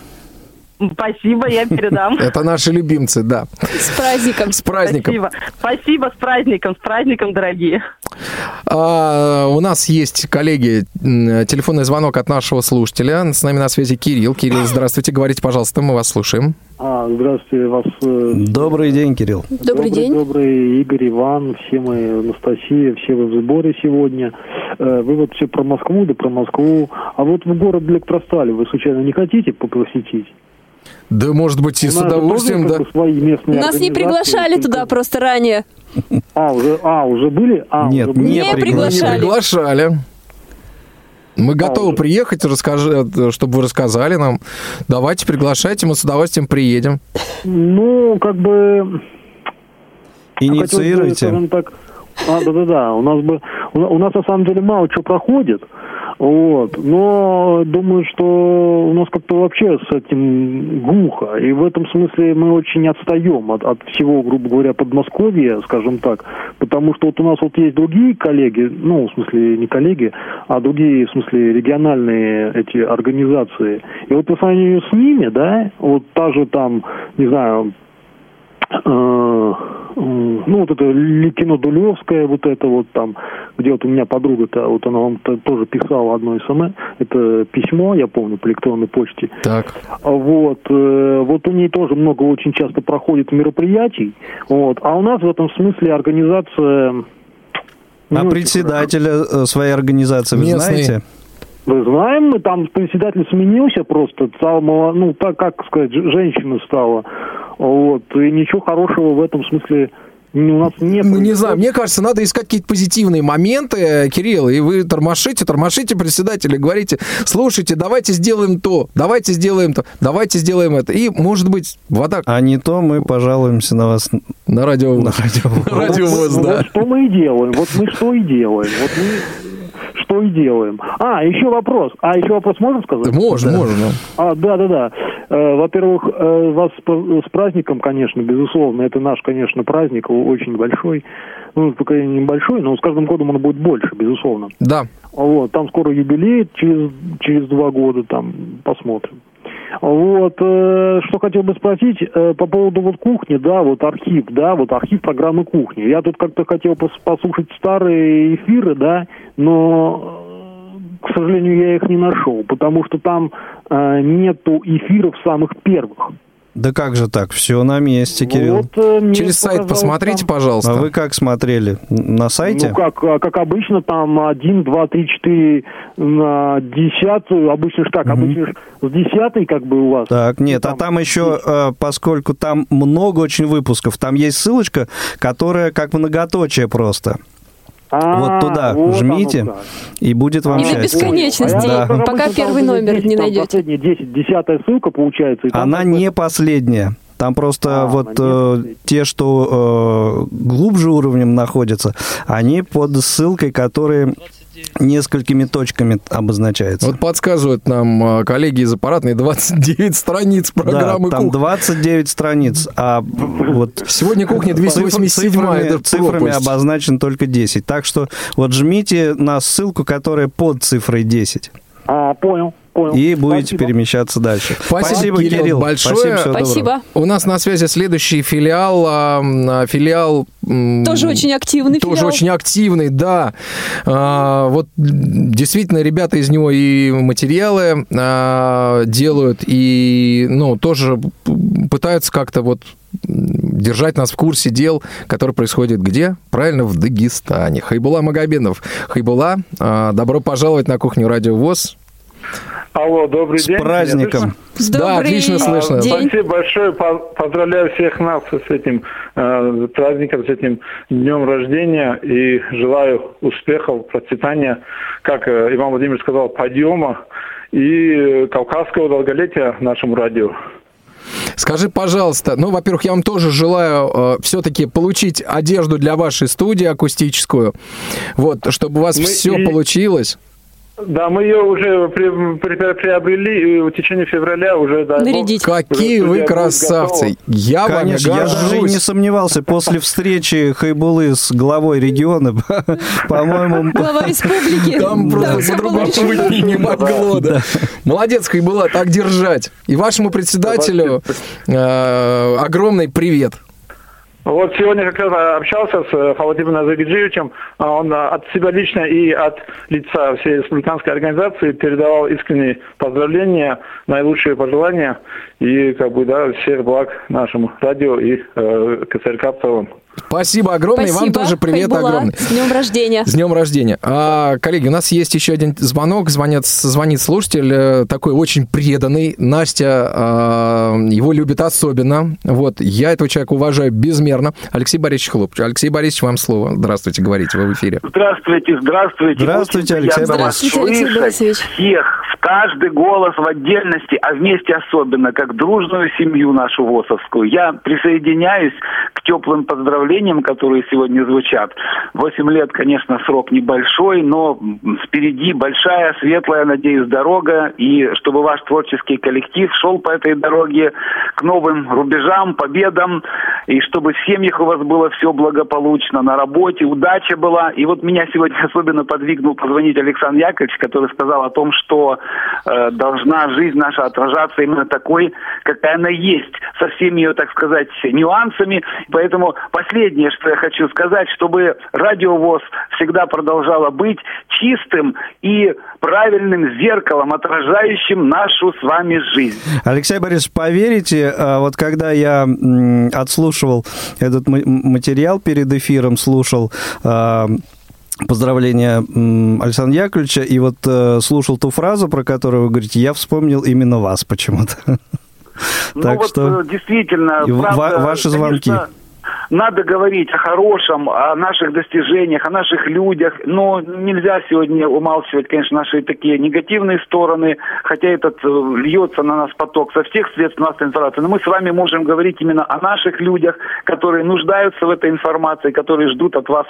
Спасибо, я передам. Это наши любимцы, да. С праздником. С праздником. Спасибо. Спасибо, с праздником, с праздником, дорогие. А, у нас есть, коллеги, телефонный звонок от нашего слушателя. С нами на связи Кирилл. Кирилл, здравствуйте, говорите, пожалуйста, мы вас слушаем. А, здравствуйте, вас э, Добрый день, Кирилл. Добрый день. Добрый Игорь, Иван, все мы, Анастасия, все вы в сборе сегодня. Э, Вы вот все про Москву, да про Москву. А вот в город Электросталь вы случайно не хотите посетить? Да, может быть, и с удовольствием, да. Нас не приглашали туда просто ранее. А, уже, а, уже были? А, Нет, уже были? Не приглашали. Не приглашали. Мы готовы уже. приехать, расскажи, чтобы вы рассказали нам. Давайте, приглашайте, мы с удовольствием приедем. Ну, как бы... Инициируйте. так, а, да-да-да, у нас бы, у нас на самом деле мало чего проходит, вот, но думаю, что у нас как-то вообще с этим глухо, и в этом смысле мы очень отстаем от, от всего, грубо говоря, Подмосковья, скажем так, потому что вот у нас вот есть другие коллеги, ну, в смысле не коллеги, а другие, в смысле региональные эти организации, и вот по сравнению с ними, да, вот та же там, не знаю, ну, вот это Ли- кино Дулевская, вот это вот там, где вот у меня подруга-то, вот она вам тоже писала одно СМС, это письмо, я помню, по электронной почте. Так. А Вот, э, вот у ней тоже много очень часто проходит мероприятий, вот, а у нас в этом смысле организация А очень председателя э, своей организации вы Местный. знаете? Мы знаем, мы там председатель сменился просто, стал, ну, так, как сказать, женщина стала. Вот, и ничего хорошего в этом смысле у нас нет. Ну, не знаю, мне кажется, надо искать какие-то позитивные моменты, э, Кирилл, и вы тормошите, тормошите председателя, говорите, слушайте, давайте сделаем то, давайте сделаем то, давайте сделаем это. И, может быть, вода... А не то мы пожалуемся на вас. На радио На радио. На радио да. Вот что мы и делаем. Вот мы что и делаем. Вот мы что и делаем. А, еще вопрос. А, еще вопрос можно сказать? Можно, можно. А, да, да, да. Э, во-первых, э, вас с праздником, конечно, безусловно. Это наш, конечно, праздник, очень большой. Ну, пока небольшой, но с каждым годом он будет больше, безусловно. Да. Вот, там скоро юбилей, через, через два года там посмотрим. Вот, э, что хотел бы спросить э, по поводу вот кухни, да, вот архив, да, вот архив программы кухни. Я тут как-то хотел пос- послушать старые эфиры, да, но, э, к сожалению, я их не нашел, потому что там э, нету эфиров самых первых. Да как же так? Все на месте, Кирилл. Вот, э, Через сайт показалось, посмотрите, там- пожалуйста. А вы как смотрели? На сайте? Ну, как, а, как обычно, там один, два, три, четыре на десятую. Обычно ж так, обычно ж с десятой как бы у вас. Так, нет, а там еще, э, поскольку там много очень выпусков, там есть ссылочка, которая как многоточие просто. А, вот туда вот жмите, оно как. и будет вам И до счастье. бесконечности, Да. пока первый номер не найдете. Последняя 10, десятая ссылка получается. Она не последняя. Там просто вот э, те, что э, глубже уровнем находятся, они под ссылкой, которые несколькими точками обозначаются. Вот подсказывают нам э, коллеги из аппаратной 29 страниц программы да, там «Кухня». 29 страниц, а вот... Сегодня кухня 287, цифрами, это цифрами обозначен только 10. Так что вот жмите на ссылку, которая под цифрой 10. А, понял, понял. И будете Спасибо. перемещаться дальше. Спасибо, Кирилл, большое. Спасибо, доброго. У нас на связи следующий филиал, а, м, филиал... Тоже очень активный Тоже филиал. очень активный, да. А, вот действительно ребята из него и материалы а, делают, и ну тоже пытаются как-то вот держать нас в курсе дел, которые происходят где? Правильно, в Дагестане. Хайбула Магомедов. Хайбула, а, добро пожаловать на кухню Радио ВОЗ. Алло, добрый С день. праздником. Да, отлично слышно. А, Спасибо большое. По- Поздравляю всех нас с этим э, праздником, с этим днем рождения и желаю успехов, процветания, как э, Иван Владимирович сказал, подъема и э, кавказского долголетия нашему радио. Скажи, пожалуйста, ну, во-первых, я вам тоже желаю все-таки получить одежду для вашей студии акустическую, вот, чтобы у вас Мы все и- получилось. Да, мы ее уже при- при- приобрели и в течение февраля уже... бог, Нарядить. Какие уже вы красавцы! готова. Я Конечно, вами я даже не сомневался. После встречи Хайбулы с главой региона, по-моему... Глава республики. Там просто по-другому быть не могло, да. Молодец, была так держать. И вашему председателю э, огромный привет. Вот сегодня как раз общался с э, Халатином Загиджиевичем. А Он а, от себя лично и от лица всей республиканской организации передавал искренние поздравления, наилучшие пожелания и как бы да всех благ нашему радио и э, КСРК в целом. Спасибо огромное. И вам Спасибо, тоже привет Хайбула. огромный. С днем рождения. С днем рождения. А, коллеги, у нас есть еще один звонок. Звонят, звонит слушатель, э, такой очень преданный. Настя а, его любит особенно. Вот, я этого человека уважаю безмерно. Алексей Борисович Хлопч. Алексей Борисович, вам слово. Здравствуйте, говорите, вы в эфире. Здравствуйте, здравствуйте. Здравствуйте, Алексей Борисович. Здравствуйте, Алексей Борисович. Всех, в каждый голос в отдельности, а вместе особенно, как дружную семью нашу ВОСовскую. Я присоединяюсь к теплым поздравлениям, которые сегодня звучат. Восемь лет, конечно, срок небольшой, но впереди большая, светлая, надеюсь, дорога. И чтобы ваш творческий коллектив шел по этой дороге к новым рубежам, победам. И чтобы в семьях у вас было все благополучно, на работе, удача была. И вот меня сегодня особенно подвигнул позвонить Александр Яковлевич, который сказал о том, что э, должна жизнь наша отражаться именно такой, какая она есть, со всеми ее, так сказать, нюансами. Поэтому последнее, что я хочу сказать, чтобы радиовоз всегда продолжало быть чистым и правильным зеркалом, отражающим нашу с вами жизнь. Алексей Борисович, поверите, а, вот когда я отслушивал этот ма- материал перед эфиром, слушал а, поздравления Александра Яковлевича, и вот э, слушал ту фразу, про которую вы говорите, я вспомнил именно вас почему-то. Ну Так вот что э, действительно, правда, ваши звонки. конечно, надо говорить о хорошем, о наших достижениях, о наших людях, но нельзя сегодня умалчивать, конечно, наши такие негативные стороны, хотя этот э, льется на нас поток со всех средств массовой информации. Но мы с вами можем говорить именно о наших людях, которые нуждаются в этой информации, которые ждут от вас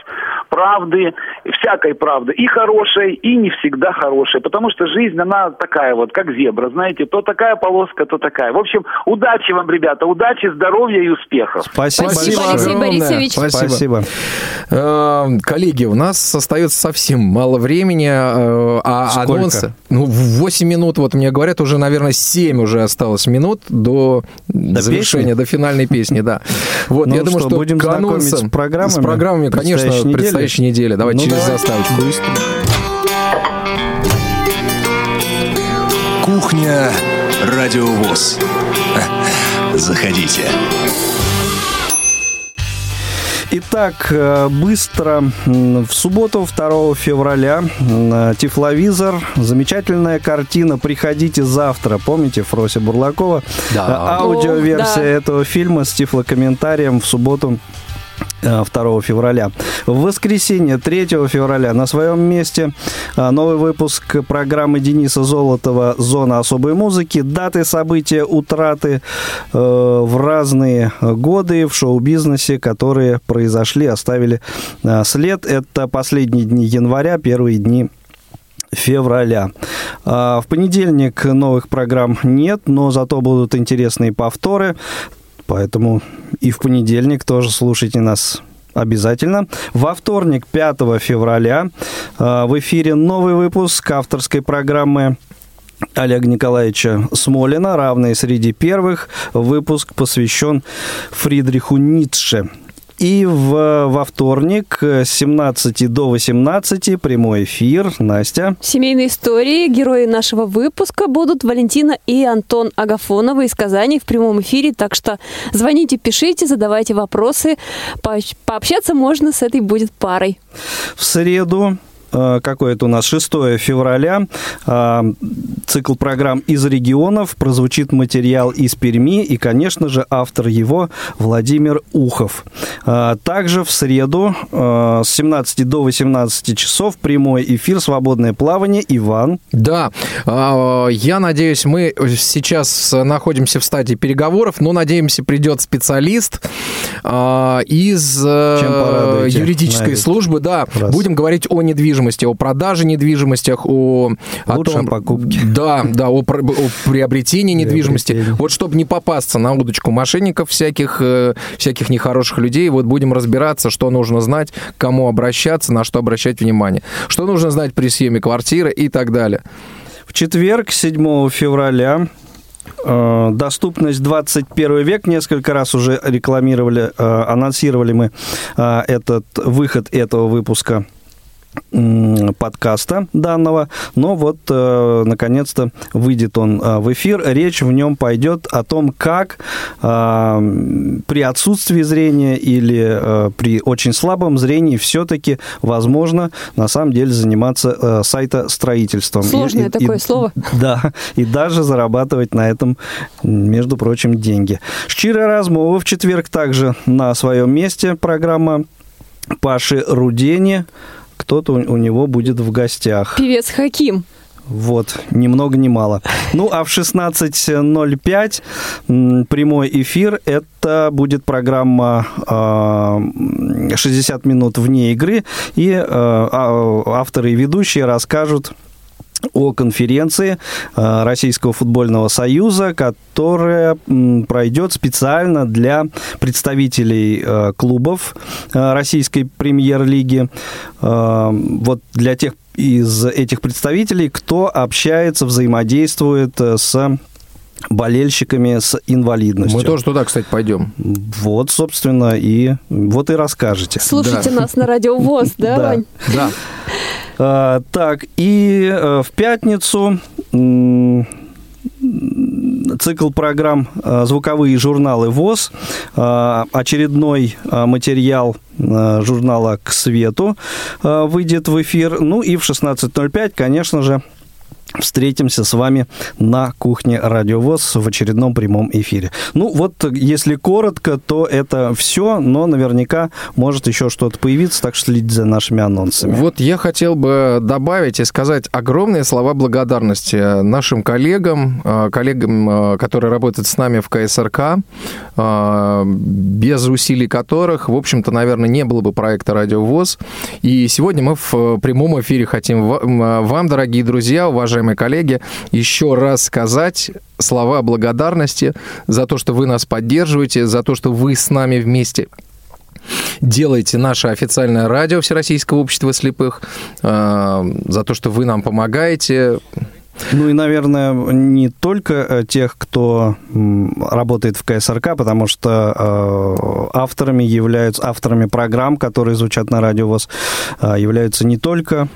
правды, всякой правды, и хорошей, и не всегда хорошей, потому что жизнь, она такая вот, как зебра, знаете, то такая полоска, то такая. В общем, удачи вам, ребята, удачи, здоровья и успехов. Спасибо, Спасибо, Алексей. Борисович. Спасибо. Спасибо. Э, Коллеги, у нас остается совсем мало времени, э, а Сколько? анонсы... Ну, в 8 минут, вот мне говорят, уже, наверное, 7 уже осталось минут до, завершения, песни? до финальной песни, да. Вот, Ну я думаю, что, что будем к знакомить с программами С программами, конечно, предстоящей недели? предстоящей недели. Давай Ну, через давай. заставочку. Кухня Радиовоз. Заходите. Итак, э, быстро в субботу, 2 февраля, э, Тифловизор, замечательная картина «Приходите завтра». Помните Фрося Бурлакова? Да. Э, Аудиоверсия О, да. этого фильма с тифлокомментарием в субботу 2 февраля. В воскресенье 3 февраля на своем месте э, новый выпуск программы Дениса Золотова «Зона особой музыки». Даты события, утраты э, в разные годы в шоу-бизнесе, которые произошли, оставили э, след. Это последние дни января, первые дни февраля. А, В понедельник новых программ нет, но зато будут интересные повторы. Поэтому и в понедельник тоже слушайте нас обязательно. Во вторник, 5 февраля, а, в эфире новый выпуск авторской программы Олега Николаевича Смолина, равные среди первых. Выпуск посвящен Фридриху Ницше. И в, во вторник с 17 до 18 прямой эфир. Настя. Семейные истории. Герои нашего выпуска будут Валентина и Антон Агафоновы из Казани в прямом эфире. Так что звоните, пишите, задавайте вопросы. Поощ- Пообщаться можно с этой будет парой. В среду э, какой это у нас, 6 февраля, э, цикл программ из регионов, прозвучит материал из Перми, и, конечно же, автор его Владимир Ухов. Э, Также в среду с 17 до 18 часов прямой эфир «Свободное плавание». Иван. Да, а, я надеюсь, мы сейчас находимся в стадии переговоров, но, надеемся, придет специалист из юридической службы. Да, Раз. будем говорить о недвижимости, о продаже недвижимостях, о, о том, покупке. Да, да, о, про- о приобретении недвижимости. Вот чтобы не попасться на удочку мошенников всяких, э, всяких нехороших людей, вот будем разбираться, что нужно знать, к кому обращаться, на что обращать внимание, что нужно знать при съеме квартиры и так далее. В четверг, 7 февраля, э, доступность 21 век. Несколько раз уже рекламировали, э, анонсировали мы этот выход этого выпуска подкаста данного, но вот э, наконец-то выйдет он э, в эфир. Речь в нем пойдет о том, как э, при отсутствии зрения или э, при очень слабом зрении все-таки возможно на самом деле заниматься э, сайтостроительством. И- Сложное и- такое и- слово. Да, и даже зарабатывать на этом, между прочим, деньги. Щира размова в четверг также на своем месте программа Паши Рудени. Кто-то у него будет в гостях. Певец Хаким. Вот, ни много ни мало. Ну, а в 16.05 м, прямой эфир. Это будет программа а, 60 минут вне игры. И а, а, авторы и ведущие расскажут о конференции э, Российского футбольного союза, которая пройдет специально для представителей э, клубов э, Российской премьер-лиги. Вот для тех из этих представителей, кто общается, взаимодействует с болельщиками с инвалидностью. Мы тоже туда, кстати, пойдем. Вот, собственно, и вот и расскажете. Слушайте нас на радио ВОЗ, да, Да. Вань? Да. А, так, и э, в пятницу цикл программ э, «Звуковые журналы ВОЗ». Э, очередной э, материал журнала «К свету» выйдет в эфир. Ну и в 16.05, конечно же, встретимся с вами на кухне Радио ВОЗ в очередном прямом эфире. Ну вот, если коротко, то это все, но наверняка может еще что-то появиться, так что следите за нашими анонсами. Вот я хотел бы добавить и сказать огромные слова благодарности нашим коллегам, э, коллегам, э, которые работают с нами в КСРК, э, без усилий которых, в общем-то, наверное, не было бы проекта Радио ВОЗ. И сегодня мы в прямом эфире хотим вам, дорогие друзья, уважаемые уважаемые коллеги, еще раз сказать слова благодарности за то, что вы нас поддерживаете, за то, что вы с нами вместе делаете наше официальное радио Всероссийского общества слепых, э, за то, что вы нам помогаете. Ну и, наверное, не только э, тех, кто работает в КСРК, потому что э, авторами являются, авторами программ, которые звучат на радио ВОЗ, являются не только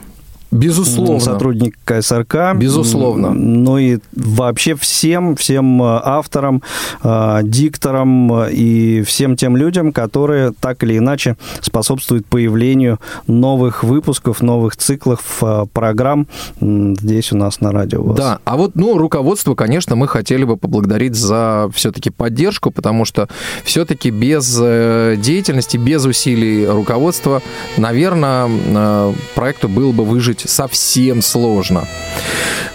Безусловно. Сотрудник КСРК. Безусловно. Ну и вообще всем, всем э, авторам, э, дикторам э, и всем тем людям, которые так или иначе способствуют появлению новых выпусков, новых циклов программ здесь у нас на радио. ВОЗ. Да, а вот, ну, руководство, конечно, мы хотели бы поблагодарить за все-таки поддержку, потому что все-таки без деятельности, без усилий руководства, наверное, проекту было бы выжить совсем сложно.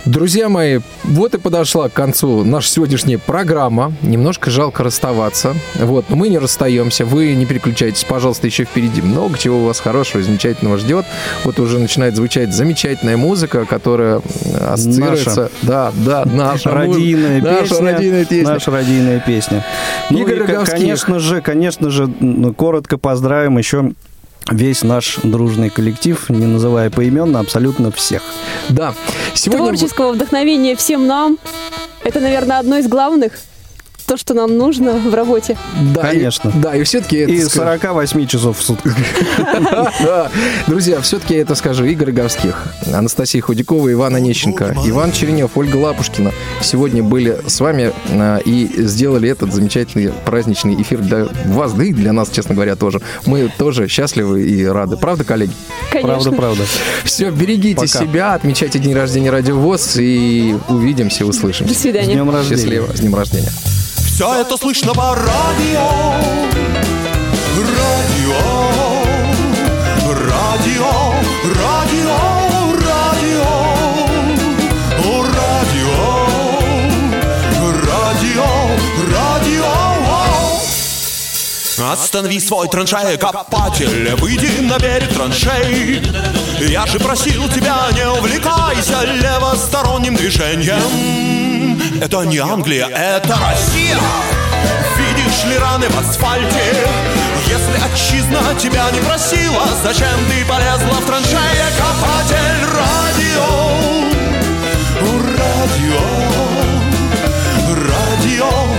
Друзья мои, вот и подошла к концу наша сегодняшняя программа. Немножко жалко расставаться. Вот, но мы не расстаемся. Вы не переключайтесь, пожалуйста, еще впереди много чего у вас хорошего, замечательного ждет. Вот уже начинает звучать замечательная музыка, которая ассоциируется... Наша. Да, да, наша. Родийная муз... песня. Наша родийная песня. Наша родийная песня. Ну Игорь и, Роговских. конечно же, конечно же, коротко поздравим еще весь наш дружный коллектив, не называя поименно, абсолютно всех. Да. Сегодня... Творческого вдохновения всем нам. Это, наверное, одно из главных то, что нам нужно в работе. Да, Конечно. И, да, и все-таки... И 48 часов в сутках. Друзья, все-таки это скажу. Игорь Говских, Анастасия Худякова, Иван Онищенко, Иван Черенев, Ольга Лапушкина сегодня были с вами а, и сделали этот замечательный праздничный эфир для вас, да и для нас, честно говоря, тоже. Мы тоже счастливы и рады. Правда, коллеги? Конечно. Правда, правда. Все, берегите Пока. себя, отмечайте день рождения Радио ВОЗ и увидимся, услышимся. До свидания. С днем рождения. Счастливо, с днем рождения. Все это слышно по радио. Радио. Радио. Радио. Радио. Радио. Радио. Радио. Останови свой траншея-копатель, выйди на берег траншей. Я же просил тебя, не увлекайся левосторонним движением. Это не Англия, это Россия. Видишь ли раны в асфальте? Если отчизна тебя не просила, зачем ты полезла в траншея копатель радио? Радио, радио.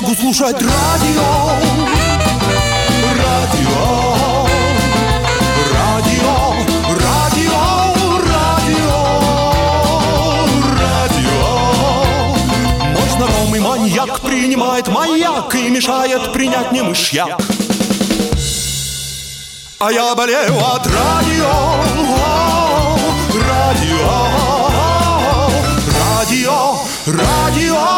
Могу слушать радио. Радио. Радио. Радио. Радио. Радио. Мой знакомый маньяк принимает маяк и мешает принять не мышьяк. А я болею от радио. Радио. Радио. Радио.